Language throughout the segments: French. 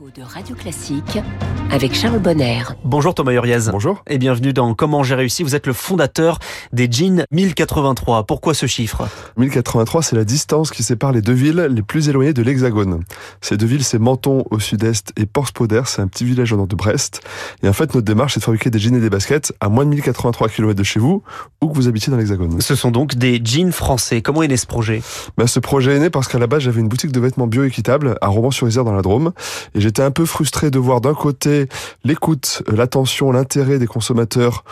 de Radio Classique avec Charles Bonner. Bonjour Thomas Uriez. Bonjour. Et bienvenue dans Comment j'ai réussi. Vous êtes le fondateur des jeans 1083. Pourquoi ce chiffre? 1083, c'est la distance qui sépare les deux villes les plus éloignées de l'Hexagone. Ces deux villes, c'est Menton au sud-est et Porspoder, c'est un petit village au nord de Brest. Et en fait, notre démarche, c'est de fabriquer des jeans et des baskets à moins de 1083 km de chez vous, où que vous habitiez dans l'Hexagone. Ce sont donc des jeans français. Comment est né ce projet? Ben, Ce projet est né parce qu'à la base, j'avais une boutique de vêtements bio-équitables à Romans-sur-Isère dans la Drôme. Et j'étais un peu frustré de voir d'un côté l'écoute, l'attention, l'intérêt des consommateurs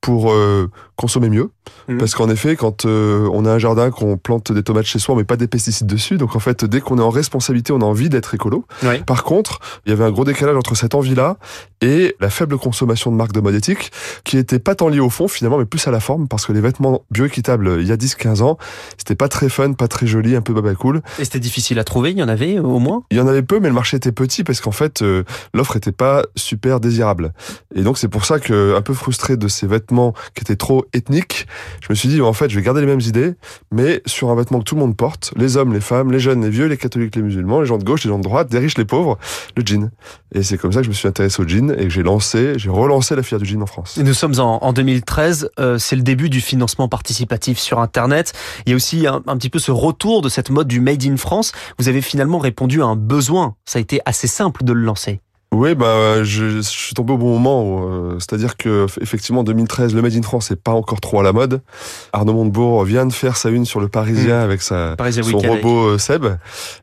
pour euh, consommer mieux. Mmh. Parce qu'en effet, quand euh, on a un jardin, qu'on plante des tomates chez soi, on met pas des pesticides dessus. Donc en fait, dès qu'on est en responsabilité, on a envie d'être écolo. Oui. Par contre, il y avait un gros décalage entre cette envie-là et la faible consommation de marques de mode éthique, qui était pas tant liée au fond finalement, mais plus à la forme, parce que les vêtements bioéquitables il y a 10-15 ans, c'était pas très fun, pas très joli, un peu baba cool. Et c'était difficile à trouver, il y en avait au moins? Il y en avait peu, mais le marché était petit parce qu'en fait, euh, l'offre était pas super désirable. Et donc c'est pour ça que, un peu frustré de ces vêtements qui étaient trop ethniques, je me suis dit, en fait, je vais garder les mêmes idées, mais sur un vêtement que tout le monde porte, les hommes, les femmes, les jeunes, les vieux, les catholiques, les musulmans, les gens de gauche, les gens de droite, les riches, les pauvres, le jean. Et c'est comme ça que je me suis intéressé au jean et que j'ai lancé, j'ai relancé la filière du jean en France. Et nous sommes en, en 2013, euh, c'est le début du financement participatif sur Internet. Il y a aussi un, petit peu ce retour de cette mode du Made in France. Vous avez finalement répondu à un besoin. Ça a été assez simple de le lancer. Oui, bah, je, je, suis tombé au bon moment. Euh, C'est-à-dire que effectivement, en 2013, le Made in France n'est pas encore trop à la mode. Arnaud Montebourg vient de faire sa une sur le Parisien mmh. avec sa, Parisien son robot avec. Seb,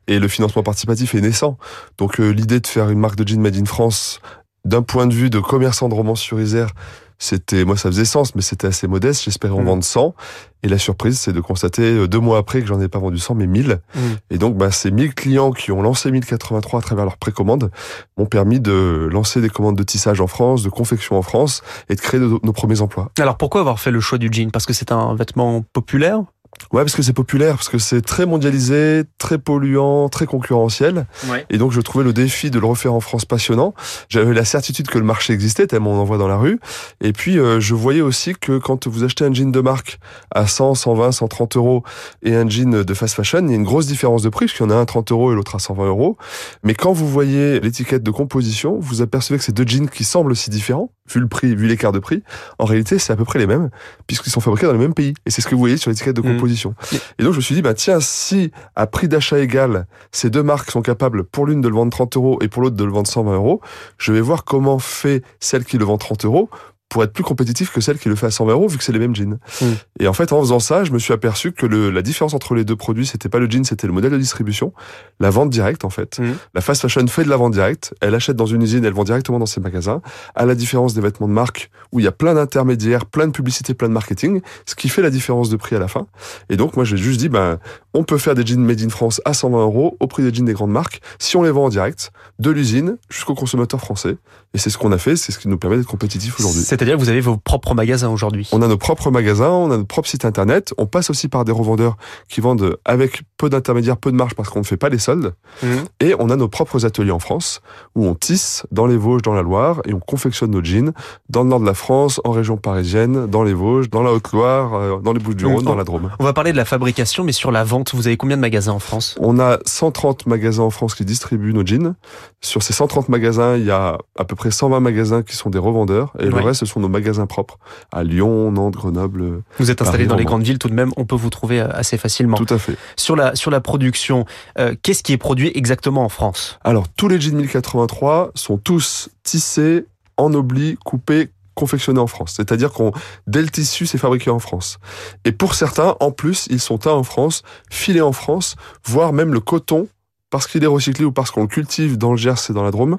et le financement participatif est naissant. Donc euh, l'idée de faire une marque de jean Made in France, d'un point de vue de commerçant de Romans-sur-Isère, c'était moi ça faisait sens mais c'était assez modeste. J'espérais en mmh. vendre 100 et la surprise c'est de constater deux mois après que j'en ai pas vendu 100 mais 1000 mmh. et donc bah, ces 1000 clients qui ont lancé 1083 à travers leur précommande m'ont permis de lancer des commandes de tissage en France de confection en France et de créer de, nos premiers emplois. Alors pourquoi avoir fait le choix du jean? Parce que c'est un vêtement populaire? Ouais, parce que c'est populaire, parce que c'est très mondialisé, très polluant, très concurrentiel. Ouais. Et donc, je trouvais le défi de le refaire en France passionnant. J'avais la certitude que le marché existait, tellement on en voit dans la rue. Et puis, euh, je voyais aussi que quand vous achetez un jean de marque à 100, 120, 130 euros et un jean de fast fashion, il y a une grosse différence de prix, parce qu'il y en a un à 30 euros et l'autre à 120 euros. Mais quand vous voyez l'étiquette de composition, vous apercevez que ces deux jeans qui semblent si différents, vu le prix, vu l'écart de prix, en réalité, c'est à peu près les mêmes, puisqu'ils sont fabriqués dans le même pays. Et c'est ce que vous voyez sur l'étiquette de composition. Mmh. Et donc je me suis dit, bah tiens, si à prix d'achat égal, ces deux marques sont capables pour l'une de le vendre 30 euros et pour l'autre de le vendre 120 euros, je vais voir comment fait celle qui le vend 30 euros pour être plus compétitif que celle qui le fait à 120 euros vu que c'est les mêmes jeans. Mmh. Et en fait, en faisant ça, je me suis aperçu que le, la différence entre les deux produits, c'était pas le jean, c'était le modèle de distribution, la vente directe en fait. Mmh. La fast fashion fait de la vente directe, elle achète dans une usine, elle vend directement dans ses magasins, à la différence des vêtements de marque où il y a plein d'intermédiaires, plein de publicité, plein de marketing, ce qui fait la différence de prix à la fin. Et donc moi, j'ai juste dit, ben, on peut faire des jeans made in France à 120 euros au prix des jeans des grandes marques si on les vend en direct, de l'usine jusqu'au consommateur français. Et c'est ce qu'on a fait, c'est ce qui nous permet d'être compétitif aujourd'hui. C'est-à-dire que vous avez vos propres magasins aujourd'hui. On a nos propres magasins, on a notre propre site internet, on passe aussi par des revendeurs qui vendent avec peu d'intermédiaires, peu de marge parce qu'on ne fait pas les soldes. Mmh. Et on a nos propres ateliers en France où on tisse dans les Vosges, dans la Loire et on confectionne nos jeans dans le nord de la France, en région parisienne, dans les Vosges, dans la Haute-Loire, dans les Bouches-du-Rhône, dans la Drôme. On va parler de la fabrication, mais sur la vente, vous avez combien de magasins en France? On a 130 magasins en France qui distribuent nos jeans. Sur ces 130 magasins, il y a à peu près 120 magasins qui sont des revendeurs et Ouais. le reste, ce sont nos magasins propres à Lyon, Nantes, Grenoble. Vous êtes installé Paris, dans les grandes villes tout de même, on peut vous trouver euh, assez facilement. Tout à fait. Sur la, sur la production, euh, qu'est-ce qui est produit exactement en France? Alors, tous les jeans 1083 sont tous tissés, ennoblis, coupés, confectionnés en France. C'est-à-dire qu'on, dès le tissu, c'est fabriqué en France. Et pour certains, en plus, ils sont teints en France, filés en France, voire même le coton, parce qu'il est recyclé ou parce qu'on le cultive dans le Gers et dans la Drôme,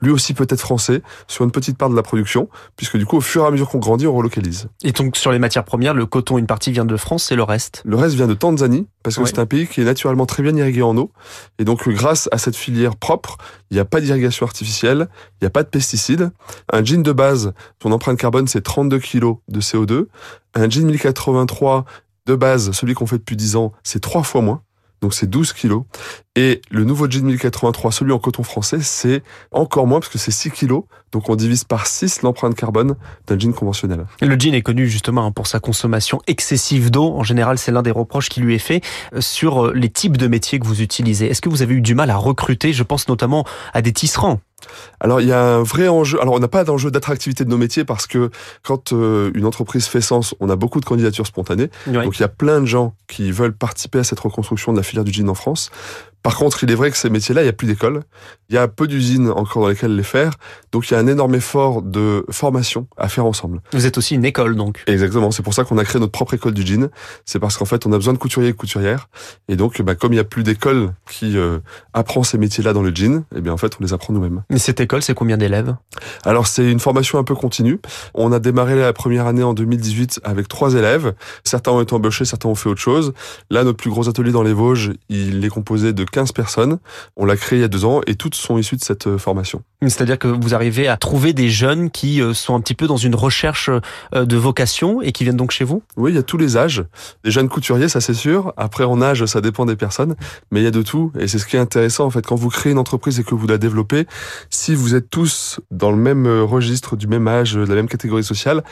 lui aussi peut être français sur une petite part de la production, puisque du coup, au fur et à mesure qu'on grandit, on relocalise. Et donc sur les matières premières, le coton, une partie vient de France et le reste Le reste vient de Tanzanie, parce que Ouais. c'est un pays qui est naturellement très bien irrigué en eau. Et donc, grâce à cette filière propre, il n'y a pas d'irrigation artificielle, il n'y a pas de pesticides. Un jean de base, son empreinte carbone, c'est 32 kg de CO2. Un jean 1083 de base, celui qu'on fait depuis 10 ans, c'est trois fois moins. Donc c'est 12 kilos. Et le nouveau jean 1083, celui en coton français, c'est encore moins parce que c'est 6 kilos. Donc on divise par 6 l'empreinte carbone d'un jean conventionnel. Le jean est connu justement pour sa consommation excessive d'eau. En général, c'est l'un des reproches qui lui est fait euh, sur euh, les types de métiers que vous utilisez. Est-ce que vous avez eu du mal à recruter? Je pense notamment à des tisserands. Alors il y a un vrai enjeu. Alors on n'a pas d'enjeu d'attractivité de nos métiers parce que quand euh, une entreprise fait sens, on a beaucoup de candidatures spontanées. Donc il y a plein de gens qui veulent participer à cette reconstruction de la filière du jean en France. Par contre, il est vrai que ces métiers-là, il n'y a plus d'école. Il y a peu d'usines encore dans lesquelles les faire. Donc, il y a un énorme effort de formation à faire ensemble. Vous êtes aussi une école, donc. Exactement. C'est pour ça qu'on a créé notre propre école du jean. C'est parce qu'en fait, on a besoin de couturiers et couturières. Et donc, bah, comme il n'y a plus d'école qui euh, apprend ces métiers-là dans le jean, eh bien, en fait, on les apprend nous-mêmes. Et cette école, c'est combien d'élèves? Alors, c'est une formation un peu continue. On a démarré la première année en 2018 avec trois élèves. Certains ont été embauchés, certains ont fait autre chose. Là, notre plus gros atelier dans les Vosges, il est composé de 15 personnes. On l'a créé il y a deux ans et toutes sont issues de cette euh, formation. C'est-à-dire que vous arrivez à trouver des jeunes qui euh, sont un petit peu dans une recherche euh, de vocation et qui viennent donc chez vous? Oui, il y a tous les âges. Les jeunes couturiers, ça c'est sûr. Après, en âge, ça dépend des personnes. Mais il y a de tout. Et c'est ce qui est intéressant, en fait, quand vous créez une entreprise et que vous la développez, si vous êtes tous dans le même registre, du même âge, de la même catégorie sociale,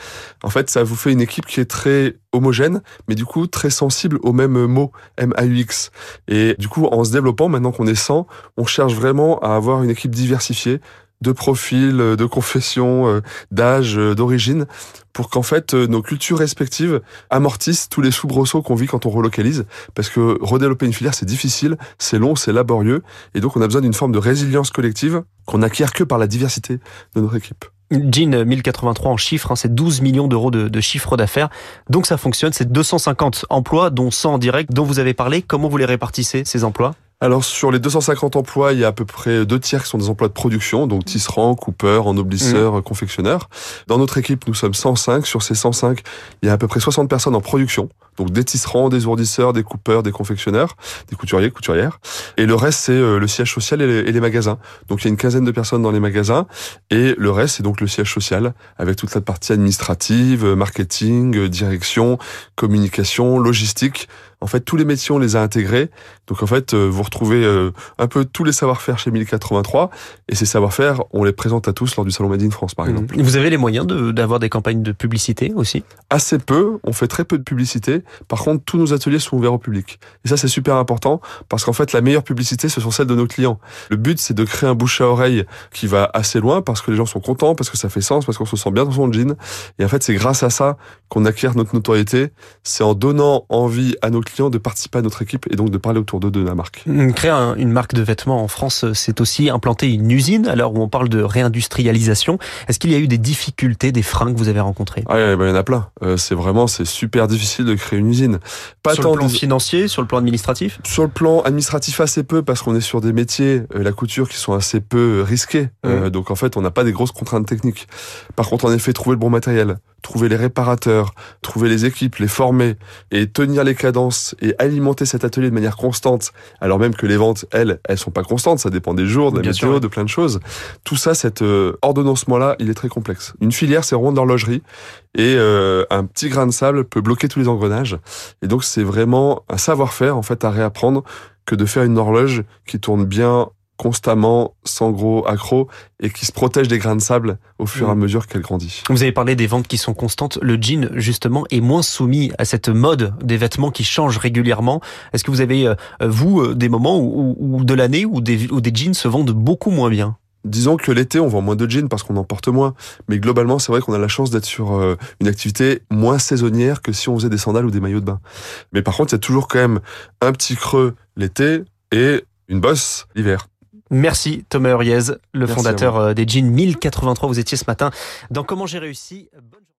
en fait, ça vous fait une équipe qui est très homogène, mais du coup très sensible au même mot, M-A-U-X. Et du coup, en se développant, maintenant qu'on est 100, on cherche vraiment à avoir une équipe diversifiée de profils, de confessions, euh, d'âge, euh, d'origine, pour qu'en fait euh, nos cultures respectives amortissent tous les soubresauts qu'on vit quand on relocalise, parce que redévelopper une filière c'est difficile, c'est long, c'est laborieux, et donc on a besoin d'une forme de résilience collective qu'on n'acquiert que par la diversité de notre équipe. Jean 1083 en chiffres, hein, c'est 12 millions d'euros de, de, chiffre d'affaires. Donc ça fonctionne, c'est 250 emplois, dont 100 en direct, dont vous avez parlé. Comment vous les répartissez, ces emplois? Alors sur les 250 emplois, il y a à peu près deux tiers qui sont des emplois de production, donc tisserand, coupeur, ennoblisseur, mmh. confectionneur. Dans notre équipe, nous sommes 105. Sur ces 105, il y a à peu près 60 personnes en production, donc des tisserands, des ourdisseurs, des coupeurs, des confectionneurs, des couturiers, couturières. Et le reste, c'est euh, le siège social et les, et les, magasins. Donc il y a une quinzaine de personnes dans les magasins, et le reste, c'est donc le siège social, avec toute la partie administrative, marketing, direction, communication, logistique. En fait, tous les métiers, on les a intégrés. Donc en fait, euh, vous retrouvez euh, un peu tous les savoir-faire chez 1083. Et ces savoir-faire, on les présente à tous lors du Salon Made in France, par mmh. exemple. Vous avez les moyens d'avoir des campagnes de publicité aussi? Assez peu. On fait très peu de publicité. Par contre, tous nos ateliers sont ouverts au public. Et ça, c'est super important parce qu'en fait, la meilleure publicité, ce sont celles de nos clients. Le but, c'est de créer un bouche à oreille qui va assez loin parce que les gens sont contents, parce que ça fait sens, parce qu'on se sent bien dans son jean. Et en fait, c'est grâce à ça qu'on acquiert notre notoriété. C'est en donnant envie à nos clients de participer à notre équipe et donc de parler autour d'eux de la marque. Créer une marque de vêtements en France, c'est aussi implanter une usine, alors où on parle de réindustrialisation. Est-ce qu'il y a eu des difficultés, des freins que vous avez rencontrés? Ah, Il y en a plein. Euh, c'est vraiment, c'est super difficile de créer une usine. Pas sur le plan financier, sur le plan administratif? Sur le plan administratif, assez peu, parce qu'on est sur des métiers, euh, la couture, qui sont assez peu risqués. Euh, donc en fait, on n'a pas des grosses contraintes techniques. Par contre, en effet, trouver le bon matériel, trouver les réparateurs, trouver les équipes, les former et tenir les cadences et alimenter cet atelier de manière constante, alors même que les ventes, elles, elles sont pas constantes, ça dépend des jours, de la météo, de plein de choses. Tout ça, cet euh, ordonnancement-là, il est très complexe. Une filière, c'est rond d'horlogerie et euh, un petit grain de sable peut bloquer tous les engrenages. Et donc, c'est vraiment un savoir-faire, en fait, à réapprendre que de faire une horloge qui tourne bien constamment, sans gros accro, et qui se protège des grains de sable au fur et à mm. mesure qu'elle grandit. Vous avez parlé des ventes qui sont constantes. Le jean, justement, est moins soumis à cette mode des vêtements qui changent régulièrement. Est-ce que vous avez, euh, vous, euh, des moments où, de l'année où des, où des jeans se vendent beaucoup moins bien? Disons que l'été, on vend moins de jeans parce qu'on en porte moins. Mais globalement, c'est vrai qu'on a la chance d'être sur euh, une activité moins saisonnière que si on faisait des sandales ou des maillots de bain. Mais par contre, il y a toujours quand même un petit creux l'été et une bosse l'hiver. Merci Thomas Huriez, le fondateur euh, des Jeans 1083. Vous étiez ce matin dans Comment j'ai réussi. Bonne